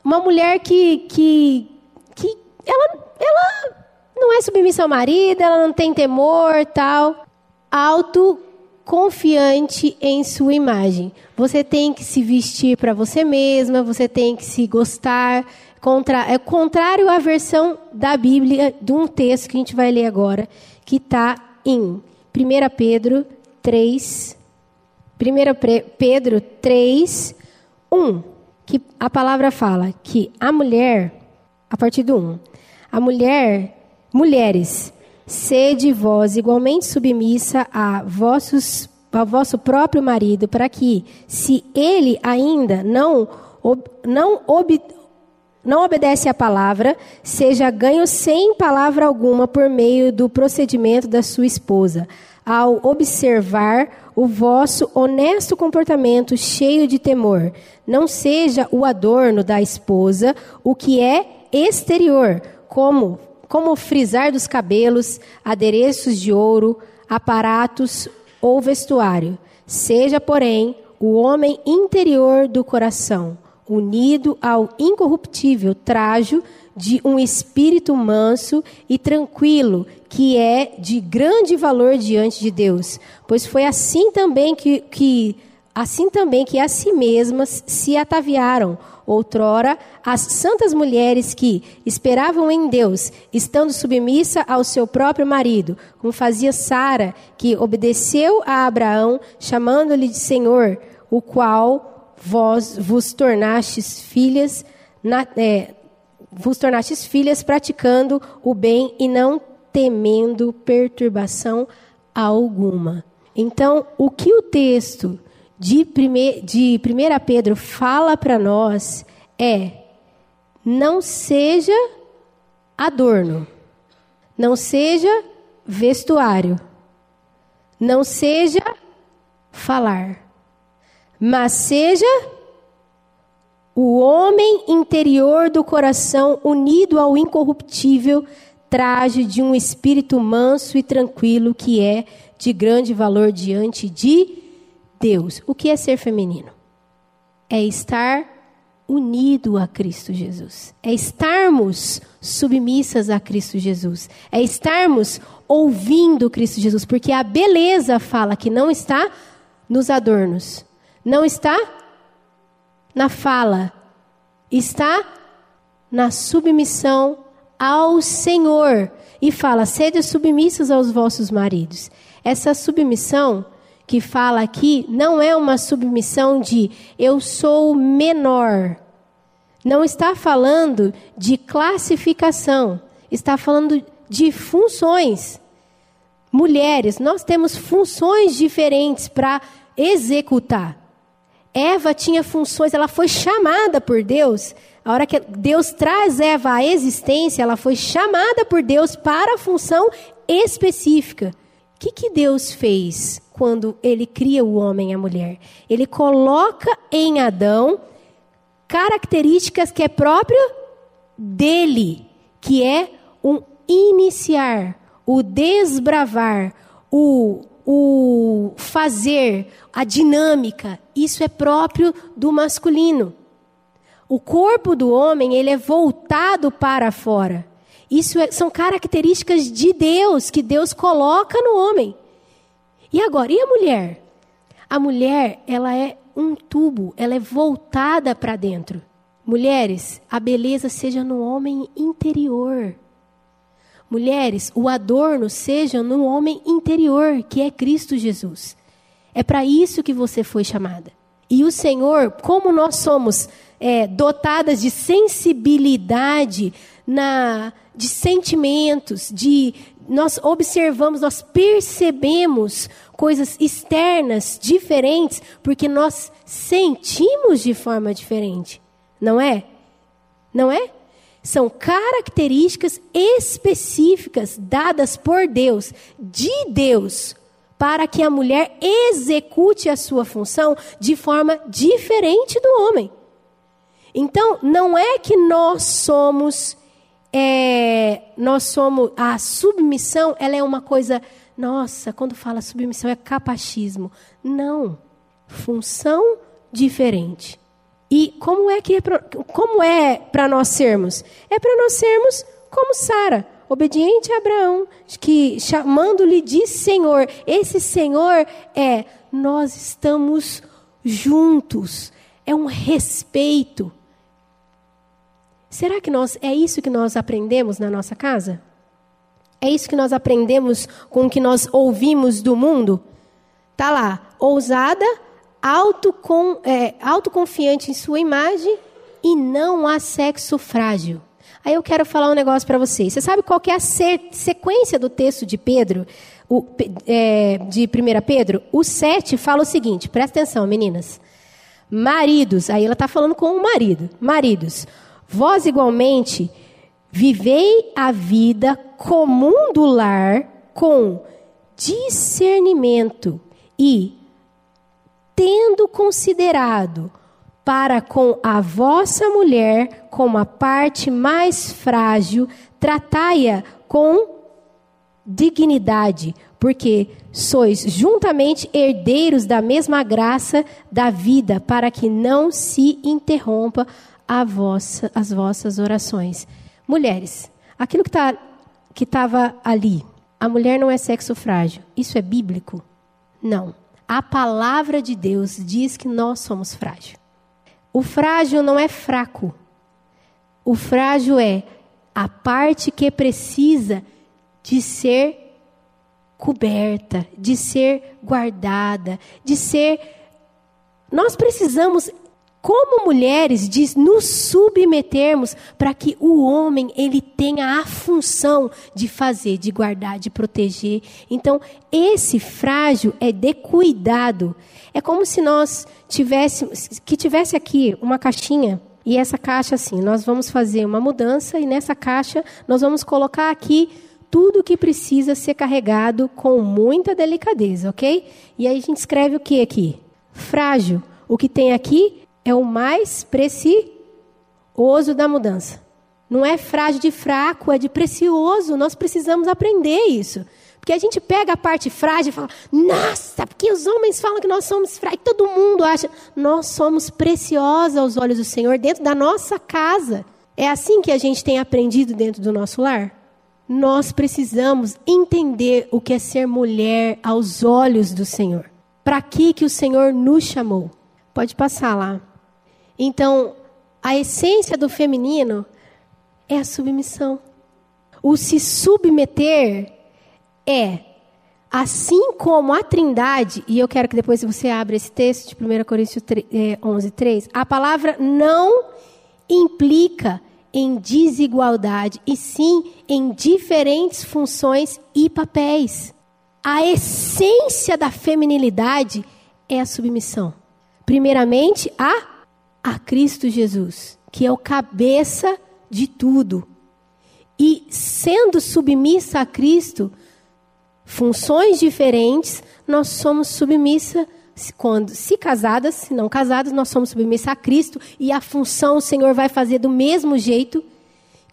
uma mulher que, que, que ela, ela não é submissa ao marido, ela não tem temor, tal. Autoconfiante em sua imagem. Você tem que se vestir para você mesma, você tem que se gostar. Contra, é contrário à versão da Bíblia de um texto que a gente vai ler agora, que está em 1 Pedro 3, 1 Pre- Pedro 3, 1, que a palavra fala que a mulher, a partir do 1, a mulher, mulheres, sede vós igualmente submissa a vossos ao vosso próprio marido, para que, se ele ainda não, ob, não, ob, não obedece à palavra, seja ganho sem palavra alguma por meio do procedimento da sua esposa, ao observar o vosso honesto comportamento cheio de temor. Não seja o adorno da esposa o que é exterior, como como frisar dos cabelos, adereços de ouro, aparatos ou vestuário. Seja, porém, o homem interior do coração, unido ao incorruptível trajo de um espírito manso e tranquilo, que é de grande valor diante de Deus. Pois foi assim também que, que assim também que a si mesmas se ataviaram outrora as santas mulheres que esperavam em Deus, estando submissa ao seu próprio marido, como fazia Sara, que obedeceu a Abraão, chamando-lhe de Senhor, o qual vós vos tornastes filhas, na, é, vos tornastes filhas praticando o bem e não temendo perturbação alguma. Então, o que o texto de, prime, de 1 Pedro fala para nós é: não seja adorno, não seja vestuário, não seja falar, mas seja o homem interior do coração unido ao incorruptível traje de um espírito manso e tranquilo que é de grande valor diante de Deus. O que é ser feminino? É estar unido a Cristo Jesus. É estarmos submissas a Cristo Jesus. É estarmos ouvindo Cristo Jesus, porque a beleza fala que não está nos adornos, não está na fala, está na submissão ao Senhor. E fala: sede submissos aos vossos maridos. Essa submissão que fala aqui não é uma submissão de eu sou menor. Não está falando de classificação, está falando de funções. Mulheres, nós temos funções diferentes para executar. Eva tinha funções, ela foi chamada por Deus. A hora que Deus traz Eva à existência, ela foi chamada por Deus para a função específica. O que, que Deus fez quando ele cria o homem e a mulher? Ele coloca em Adão características que é próprio dele, que é um iniciar, o desbravar, o, o fazer, a dinâmica. Isso é próprio do masculino. O corpo do homem ele é voltado para fora. Isso é, são características de Deus que Deus coloca no homem. E agora, e a mulher? A mulher, ela é um tubo, ela é voltada para dentro. Mulheres, a beleza seja no homem interior. Mulheres, o adorno seja no homem interior, que é Cristo Jesus. É para isso que você foi chamada. E o Senhor, como nós somos é, dotadas de sensibilidade, na, de sentimentos, de nós observamos, nós percebemos coisas externas diferentes, porque nós sentimos de forma diferente, não é? Não é? São características específicas dadas por Deus, de Deus, para que a mulher execute a sua função de forma diferente do homem. Então, não é que nós somos, é, nós somos, a submissão, ela é uma coisa, nossa, quando fala submissão é capachismo. Não, função diferente. E como é que é pra, como é para nós sermos? É para nós sermos como Sara, obediente a Abraão, que chamando-lhe de Senhor. Esse Senhor é nós estamos juntos. É um respeito. Será que nós é isso que nós aprendemos na nossa casa? É isso que nós aprendemos com o que nós ouvimos do mundo? Tá lá, ousada, autocon, é, autoconfiante em sua imagem e não há sexo frágil. Aí eu quero falar um negócio para vocês. Você sabe qual é a sequência do texto de Pedro, o, é, de 1 Pedro? O 7 fala o seguinte, presta atenção, meninas. Maridos, aí ela está falando com o marido. Maridos, vós igualmente vivei a vida comum do lar com discernimento e tendo considerado para com a vossa mulher como a parte mais frágil, tratai-a com dignidade, porque sois juntamente herdeiros da mesma graça da vida, para que não se interrompa vossa, as vossas orações. Mulheres, aquilo que tá, estava ali, a mulher não é sexo frágil, isso é bíblico? Não. A palavra de Deus diz que nós somos frágeis. O frágil não é fraco. O frágil é a parte que precisa de ser coberta, de ser guardada, de ser. Nós precisamos como mulheres, de nos submetermos para que o homem ele tenha a função de fazer, de guardar, de proteger. Então, esse frágil é de cuidado. É como se nós tivéssemos, que tivesse aqui uma caixinha e essa caixa assim, nós vamos fazer uma mudança e nessa caixa nós vamos colocar aqui tudo que precisa ser carregado com muita delicadeza, ok? E aí a gente escreve o que aqui? Frágil. O que tem aqui é o mais precioso da mudança. Não é frágil de fraco, é de precioso. Nós precisamos aprender isso. Porque a gente pega a parte frágil e fala, nossa, porque os homens falam que nós somos frágeis. Todo mundo acha, nós somos preciosos aos olhos do Senhor dentro da nossa casa. É assim que a gente tem aprendido dentro do nosso lar? Nós precisamos entender o que é ser mulher aos olhos do Senhor. Para que que o Senhor nos chamou? Pode passar lá. Então, a essência do feminino é a submissão. O se submeter é, assim como a Trindade, e eu quero que depois você abra esse texto de 1 Coríntios 11, 3, é, a palavra não implica em desigualdade, e sim em diferentes funções e papéis. A essência da feminilidade é a submissão. Primeiramente, a a Cristo Jesus, que é o cabeça de tudo. E sendo submissa a Cristo, funções diferentes, nós somos submissa quando se casadas, se não casadas, nós somos submissa a Cristo e a função o Senhor vai fazer do mesmo jeito.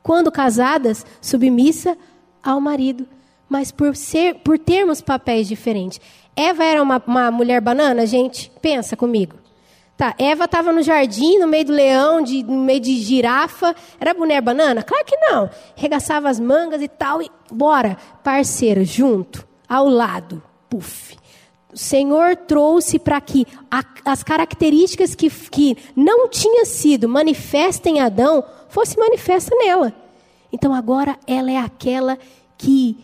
Quando casadas, submissa ao marido, mas por ser, por termos papéis diferentes. Eva era uma, uma mulher banana, gente, pensa comigo. Tá, Eva estava no jardim, no meio do leão, de, no meio de girafa. Era boné banana? Claro que não. Regaçava as mangas e tal. E bora, parceiro, junto, ao lado. Puf. O Senhor trouxe para que a, as características que, que não tinha sido manifesta em Adão fosse manifesta nela. Então agora ela é aquela que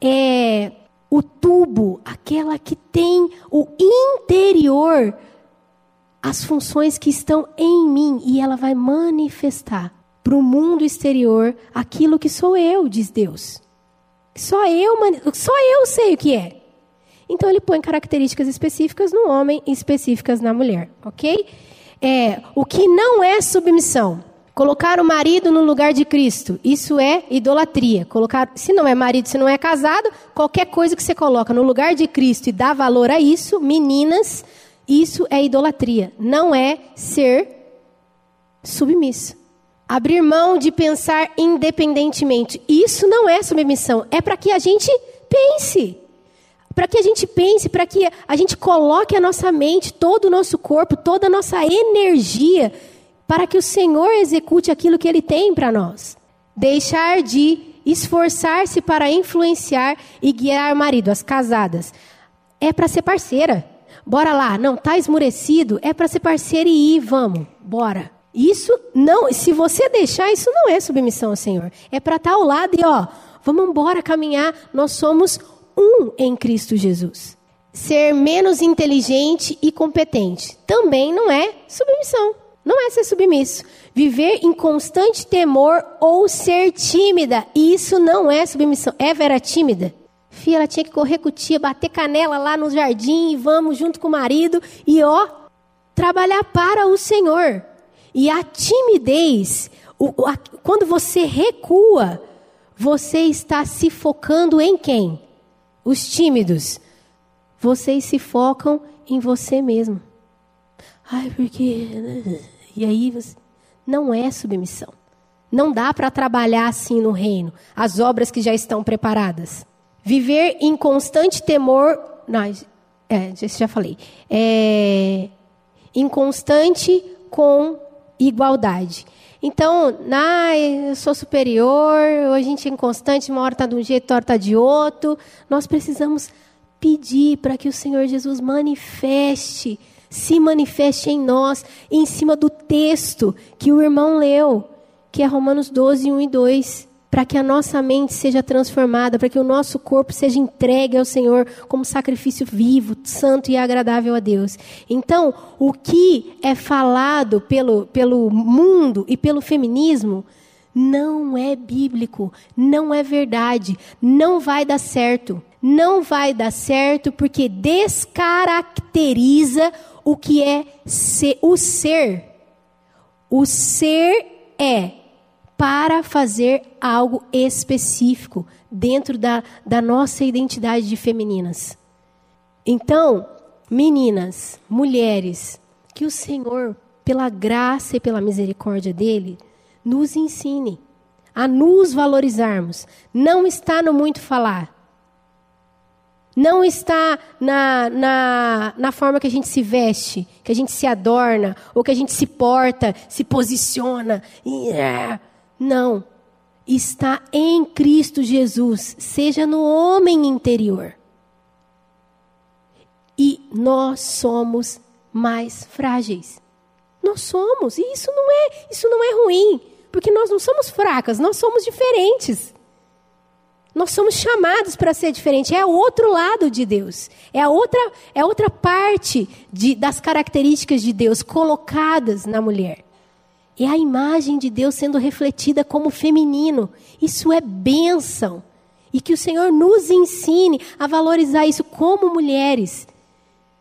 é o tubo, aquela que tem o interior as funções que estão em mim e ela vai manifestar para o mundo exterior aquilo que sou eu, diz Deus. Só eu, só eu sei o que é. Então ele põe características específicas no homem e específicas na mulher, ok? É, o que não é submissão. Colocar o marido no lugar de Cristo, isso é idolatria. Colocar, se não é marido, se não é casado, qualquer coisa que você coloca no lugar de Cristo e dá valor a isso, meninas, isso é idolatria, não é ser submisso. Abrir mão de pensar independentemente. Isso não é submissão, é para que a gente pense. Para que a gente pense, para que a gente coloque a nossa mente, todo o nosso corpo, toda a nossa energia, para que o Senhor execute aquilo que Ele tem para nós. Deixar de esforçar-se para influenciar e guiar o marido, as casadas. É para ser parceira. Bora lá. Não, tá esmurecido, é para ser parceiro e ir, vamos. Bora. Isso não, se você deixar, isso não é submissão ao Senhor. É para estar tá ao lado e ó, vamos embora caminhar. Nós somos um em Cristo Jesus. Ser menos inteligente e competente também não é submissão. Não é ser submisso. Viver em constante temor ou ser tímida, isso não é submissão. Eva era tímida. Ela tinha que correr com tia, bater canela lá no jardim, e vamos junto com o marido e ó, trabalhar para o Senhor. E a timidez, o, a, quando você recua, você está se focando em quem? Os tímidos. Vocês se focam em você mesmo. Ai, porque. Né? E aí você. Não é submissão. Não dá para trabalhar assim no reino. As obras que já estão preparadas. Viver em constante temor. Não, é, já falei. É, em constante com igualdade. Então, na, eu sou superior, a gente é inconstante, uma hora está de um jeito, outra está de outro. Nós precisamos pedir para que o Senhor Jesus manifeste, se manifeste em nós, em cima do texto que o irmão leu, que é Romanos 12, 1 e 2 para que a nossa mente seja transformada, para que o nosso corpo seja entregue ao Senhor como sacrifício vivo, santo e agradável a Deus. Então, o que é falado pelo, pelo mundo e pelo feminismo não é bíblico, não é verdade, não vai dar certo. Não vai dar certo porque descaracteriza o que é ser, o ser. O ser é para fazer algo específico dentro da, da nossa identidade de femininas. Então, meninas, mulheres, que o Senhor, pela graça e pela misericórdia dele, nos ensine a nos valorizarmos. Não está no muito falar. Não está na, na, na forma que a gente se veste, que a gente se adorna, ou que a gente se porta, se posiciona. Yeah. Não. Está em Cristo Jesus, seja no homem interior. E nós somos mais frágeis. Nós somos, e isso não é, isso não é ruim, porque nós não somos fracas, nós somos diferentes. Nós somos chamados para ser diferente. É o outro lado de Deus. É a outra, é outra parte de, das características de Deus colocadas na mulher. É a imagem de Deus sendo refletida como feminino. Isso é bênção. E que o Senhor nos ensine a valorizar isso como mulheres,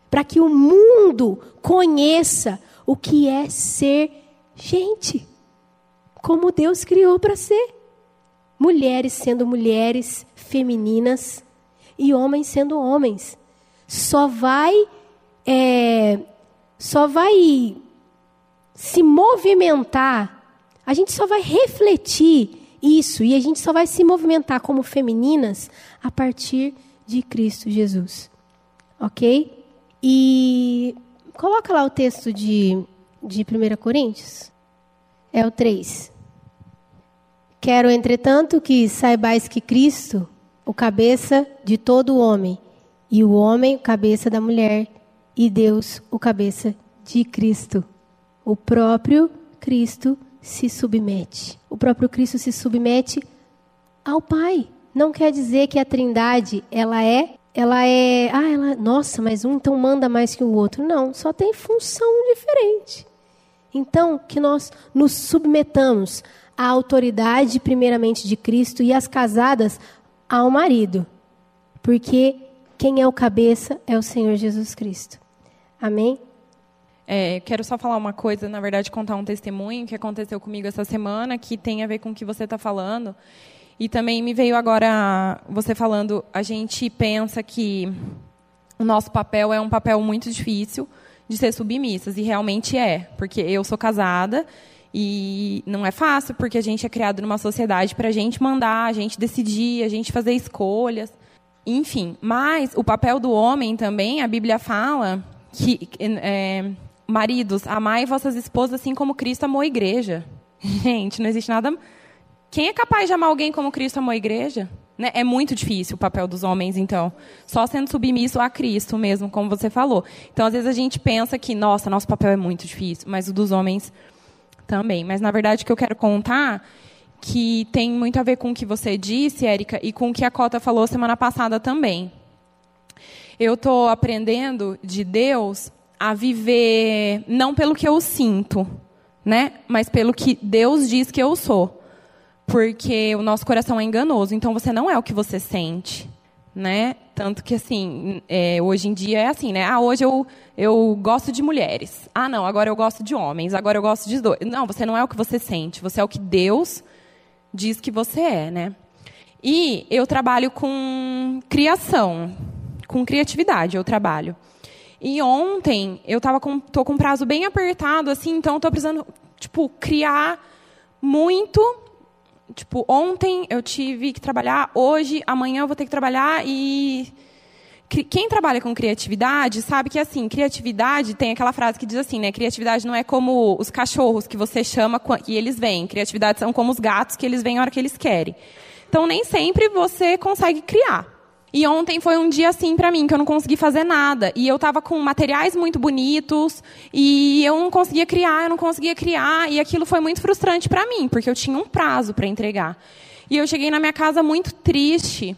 para que o mundo conheça o que é ser gente, como Deus criou para ser. Mulheres sendo mulheres femininas e homens sendo homens. Só vai, é, só vai se movimentar, a gente só vai refletir isso e a gente só vai se movimentar como femininas a partir de Cristo Jesus. Ok? E coloca lá o texto de, de 1 Coríntios. É o 3. Quero, entretanto, que saibais que Cristo, o cabeça de todo homem, e o homem, o cabeça da mulher, e Deus, o cabeça de Cristo. O próprio Cristo se submete. O próprio Cristo se submete ao Pai. Não quer dizer que a Trindade ela é, ela é, ah, ela, nossa, mas um então manda mais que o outro. Não, só tem função diferente. Então, que nós nos submetamos à autoridade primeiramente de Cristo e as casadas ao marido. Porque quem é o cabeça é o Senhor Jesus Cristo. Amém? É, quero só falar uma coisa, na verdade, contar um testemunho que aconteceu comigo essa semana, que tem a ver com o que você está falando. E também me veio agora você falando, a gente pensa que o nosso papel é um papel muito difícil de ser submissas, e realmente é, porque eu sou casada e não é fácil, porque a gente é criado numa sociedade para a gente mandar, a gente decidir, a gente fazer escolhas, enfim. Mas o papel do homem também, a Bíblia fala que é, maridos, amai vossas esposas assim como Cristo amou a igreja. Gente, não existe nada. Quem é capaz de amar alguém como Cristo amou a igreja? Né? É muito difícil o papel dos homens, então. Só sendo submisso a Cristo mesmo, como você falou. Então, às vezes a gente pensa que, nossa, nosso papel é muito difícil, mas o dos homens também. Mas, na verdade, o que eu quero contar que tem muito a ver com o que você disse, Érica, e com o que a Cota falou semana passada também. Eu estou aprendendo de Deus a viver não pelo que eu sinto, né, mas pelo que Deus diz que eu sou, porque o nosso coração é enganoso. Então você não é o que você sente, né? Tanto que assim, é, hoje em dia é assim, né? Ah, hoje eu eu gosto de mulheres. Ah, não, agora eu gosto de homens. Agora eu gosto de dois. Não, você não é o que você sente. Você é o que Deus diz que você é, né? E eu trabalho com criação, com criatividade. Eu trabalho. E ontem eu tava com, tô com um prazo bem apertado, assim, então estou precisando, tipo, criar muito. Tipo, ontem eu tive que trabalhar, hoje, amanhã eu vou ter que trabalhar e quem trabalha com criatividade sabe que assim, criatividade tem aquela frase que diz assim, né? Criatividade não é como os cachorros que você chama e eles vêm. Criatividade são como os gatos que eles vêm a hora que eles querem. Então nem sempre você consegue criar. E ontem foi um dia assim para mim, que eu não consegui fazer nada. E eu estava com materiais muito bonitos, e eu não conseguia criar, eu não conseguia criar, e aquilo foi muito frustrante para mim, porque eu tinha um prazo para entregar. E eu cheguei na minha casa muito triste,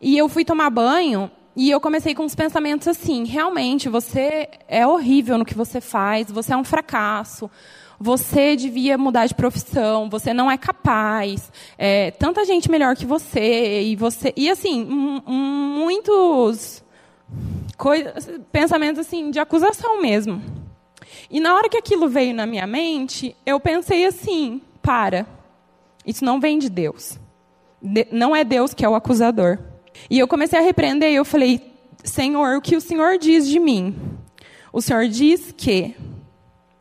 e eu fui tomar banho, e eu comecei com uns pensamentos assim: realmente, você é horrível no que você faz, você é um fracasso, você devia mudar de profissão, você não é capaz, é, tanta gente melhor que você e você e assim muitos pensamentos assim de acusação mesmo. E na hora que aquilo veio na minha mente, eu pensei assim: para, isso não vem de Deus. De, não é Deus que é o acusador. E eu comecei a repreender e eu falei: Senhor, o que o Senhor diz de mim? O Senhor diz que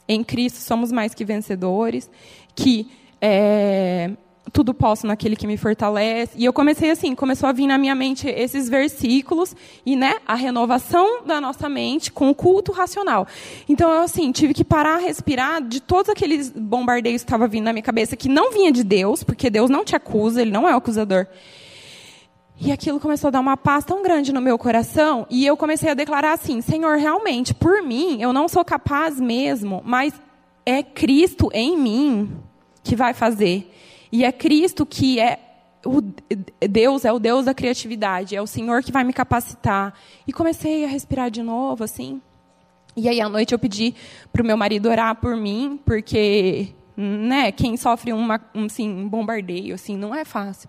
em Cristo somos mais que vencedores, que é, tudo posso naquele que me fortalece. E eu comecei assim, começou a vir na minha mente esses versículos e, né, a renovação da nossa mente com o culto racional. Então eu assim, tive que parar, respirar de todos aqueles bombardeios que estavam vindo na minha cabeça que não vinha de Deus, porque Deus não te acusa, ele não é o acusador. E aquilo começou a dar uma paz tão grande no meu coração, e eu comecei a declarar assim: Senhor, realmente, por mim, eu não sou capaz mesmo, mas é Cristo em mim que vai fazer. E é Cristo que é o Deus, é o Deus da criatividade, é o Senhor que vai me capacitar. E comecei a respirar de novo, assim. E aí à noite eu pedi para o meu marido orar por mim, porque, né, quem sofre uma, um, assim, um bombardeio, assim, não é fácil.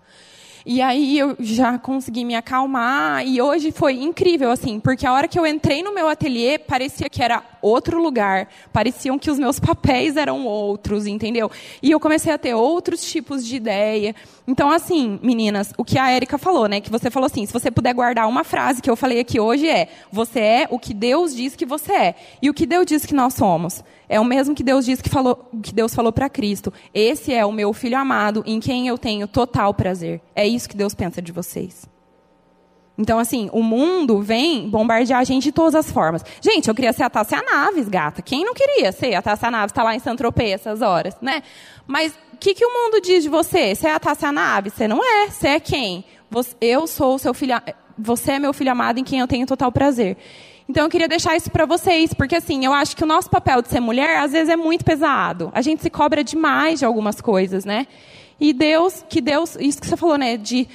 E aí eu já consegui me acalmar e hoje foi incrível assim, porque a hora que eu entrei no meu ateliê parecia que era outro lugar, pareciam que os meus papéis eram outros, entendeu? E eu comecei a ter outros tipos de ideia. Então assim, meninas, o que a Érica falou, né, que você falou assim, se você puder guardar uma frase que eu falei aqui hoje é: você é o que Deus diz que você é. E o que Deus diz que nós somos? É o mesmo que Deus disse que falou, que Deus falou para Cristo. Esse é o meu filho amado, em quem eu tenho total prazer. É isso que Deus pensa de vocês. Então, assim, o mundo vem bombardear a gente de todas as formas. Gente, eu queria ser a Tássia Naves, gata. Quem não queria ser a Tássia Naves? Está lá em Saint-Tropez essas horas, né? Mas o que, que o mundo diz de você? Você é a Tássia Naves? Você não é. Você é quem? Você, eu sou o seu filho... Você é meu filho amado em quem eu tenho total prazer. Então eu queria deixar isso para vocês, porque assim, eu acho que o nosso papel de ser mulher às vezes é muito pesado. A gente se cobra demais de algumas coisas, né? E Deus, que Deus, isso que você falou, né, de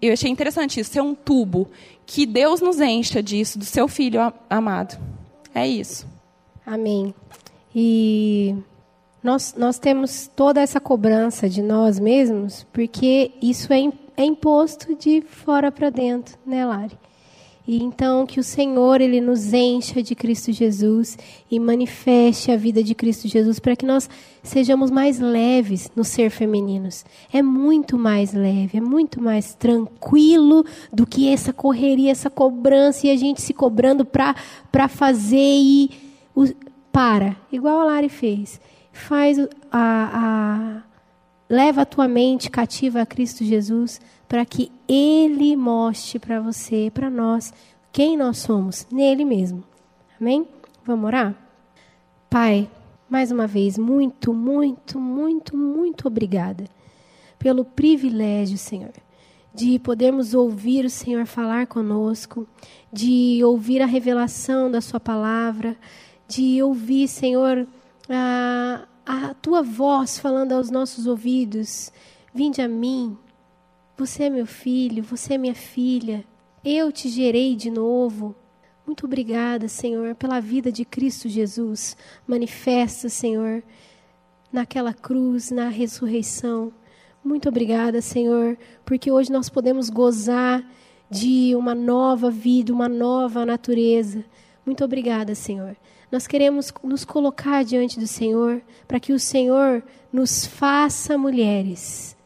eu achei interessante isso, ser um tubo, que Deus nos encha disso, do seu filho amado. É isso. Amém. E nós, nós temos toda essa cobrança de nós mesmos, porque isso é, é imposto de fora para dentro, né, Lari? E então que o Senhor ele nos encha de Cristo Jesus e manifeste a vida de Cristo Jesus para que nós sejamos mais leves no ser femininos. É muito mais leve, é muito mais tranquilo do que essa correria, essa cobrança e a gente se cobrando para para fazer e o, para, igual a Lari fez. Faz a, a leva a tua mente cativa a Cristo Jesus para que Ele mostre para você, para nós, quem nós somos, nele mesmo. Amém? Vamos orar? Pai, mais uma vez, muito, muito, muito, muito obrigada pelo privilégio, Senhor, de podermos ouvir o Senhor falar conosco, de ouvir a revelação da Sua palavra, de ouvir, Senhor, a, a Tua voz falando aos nossos ouvidos. Vinde a mim, você é meu filho, você é minha filha. Eu te gerei de novo. Muito obrigada, Senhor, pela vida de Cristo Jesus. Manifesta, Senhor, naquela cruz, na ressurreição. Muito obrigada, Senhor, porque hoje nós podemos gozar de uma nova vida, uma nova natureza. Muito obrigada, Senhor. Nós queremos nos colocar diante do Senhor para que o Senhor nos faça mulheres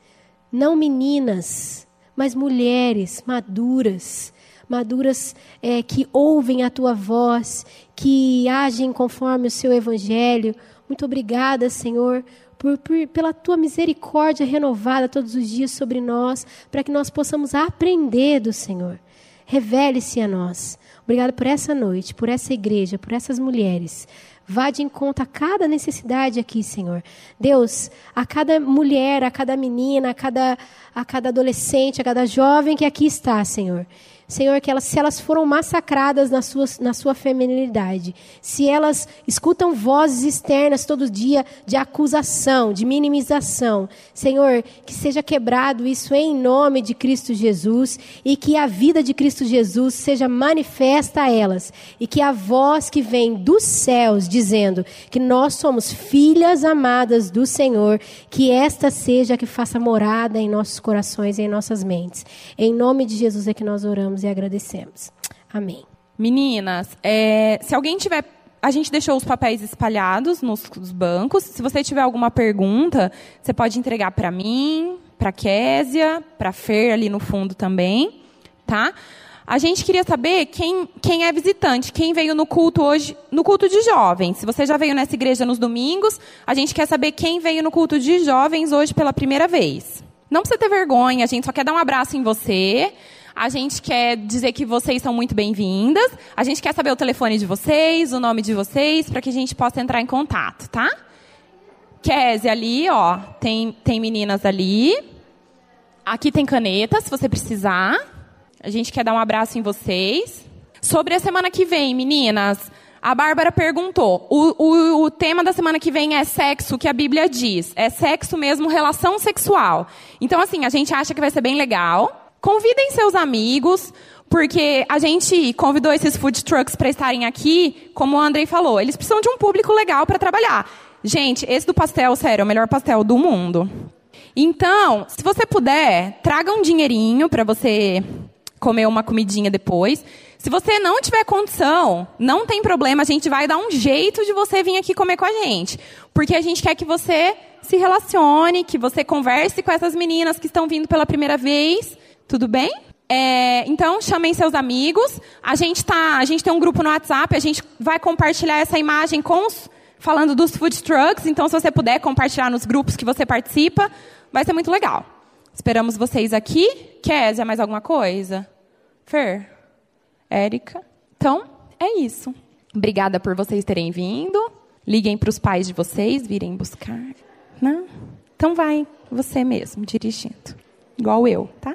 não meninas, mas mulheres maduras, maduras é, que ouvem a tua voz, que agem conforme o seu evangelho. Muito obrigada, Senhor, por, por, pela tua misericórdia renovada todos os dias sobre nós, para que nós possamos aprender do Senhor. Revele-se a nós. Obrigada por essa noite, por essa igreja, por essas mulheres. Vá de encontro a cada necessidade aqui, Senhor. Deus, a cada mulher, a cada menina, a cada, a cada adolescente, a cada jovem que aqui está, Senhor. Senhor, que elas, se elas foram massacradas na sua, na sua feminilidade, se elas escutam vozes externas todo dia de acusação, de minimização, Senhor, que seja quebrado isso em nome de Cristo Jesus e que a vida de Cristo Jesus seja manifesta a elas e que a voz que vem dos céus dizendo que nós somos filhas amadas do Senhor, que esta seja a que faça morada em nossos corações e em nossas mentes. Em nome de Jesus é que nós oramos e agradecemos. Amém. Meninas, é, se alguém tiver. A gente deixou os papéis espalhados nos, nos bancos. Se você tiver alguma pergunta, você pode entregar para mim, para Késia, para Fer ali no fundo também, tá? A gente queria saber quem, quem é visitante, quem veio no culto hoje, no culto de jovens. Se você já veio nessa igreja nos domingos, a gente quer saber quem veio no culto de jovens hoje pela primeira vez. Não precisa ter vergonha, a gente só quer dar um abraço em você. A gente quer dizer que vocês são muito bem-vindas. A gente quer saber o telefone de vocês, o nome de vocês, para que a gente possa entrar em contato, tá? Kézia ali, ó, tem, tem meninas ali. Aqui tem caneta, se você precisar. A gente quer dar um abraço em vocês. Sobre a semana que vem, meninas, a Bárbara perguntou. O, o, o, tema da semana que vem é sexo, que a Bíblia diz. É sexo mesmo, relação sexual. Então, assim, a gente acha que vai ser bem legal. Convidem seus amigos, porque a gente convidou esses food trucks para estarem aqui, como o Andrei falou, eles precisam de um público legal para trabalhar. Gente, esse do pastel, sério, é o melhor pastel do mundo. Então, se você puder, traga um dinheirinho para você comer uma comidinha depois. Se você não tiver condição, não tem problema, a gente vai dar um jeito de você vir aqui comer com a gente. Porque a gente quer que você se relacione, que você converse com essas meninas que estão vindo pela primeira vez tudo bem? É, então, chamem seus amigos. A gente, tá, a gente tem um grupo no WhatsApp, a gente vai compartilhar essa imagem com os, falando dos food trucks. Então, se você puder compartilhar nos grupos que você participa, vai ser muito legal. Esperamos vocês aqui. Kézia, mais alguma coisa? Fer, Érica. Então, é isso. Obrigada por vocês terem vindo. Liguem para os pais de vocês, virem buscar. Não? Então vai, você mesmo, dirigindo. Igual eu, tá?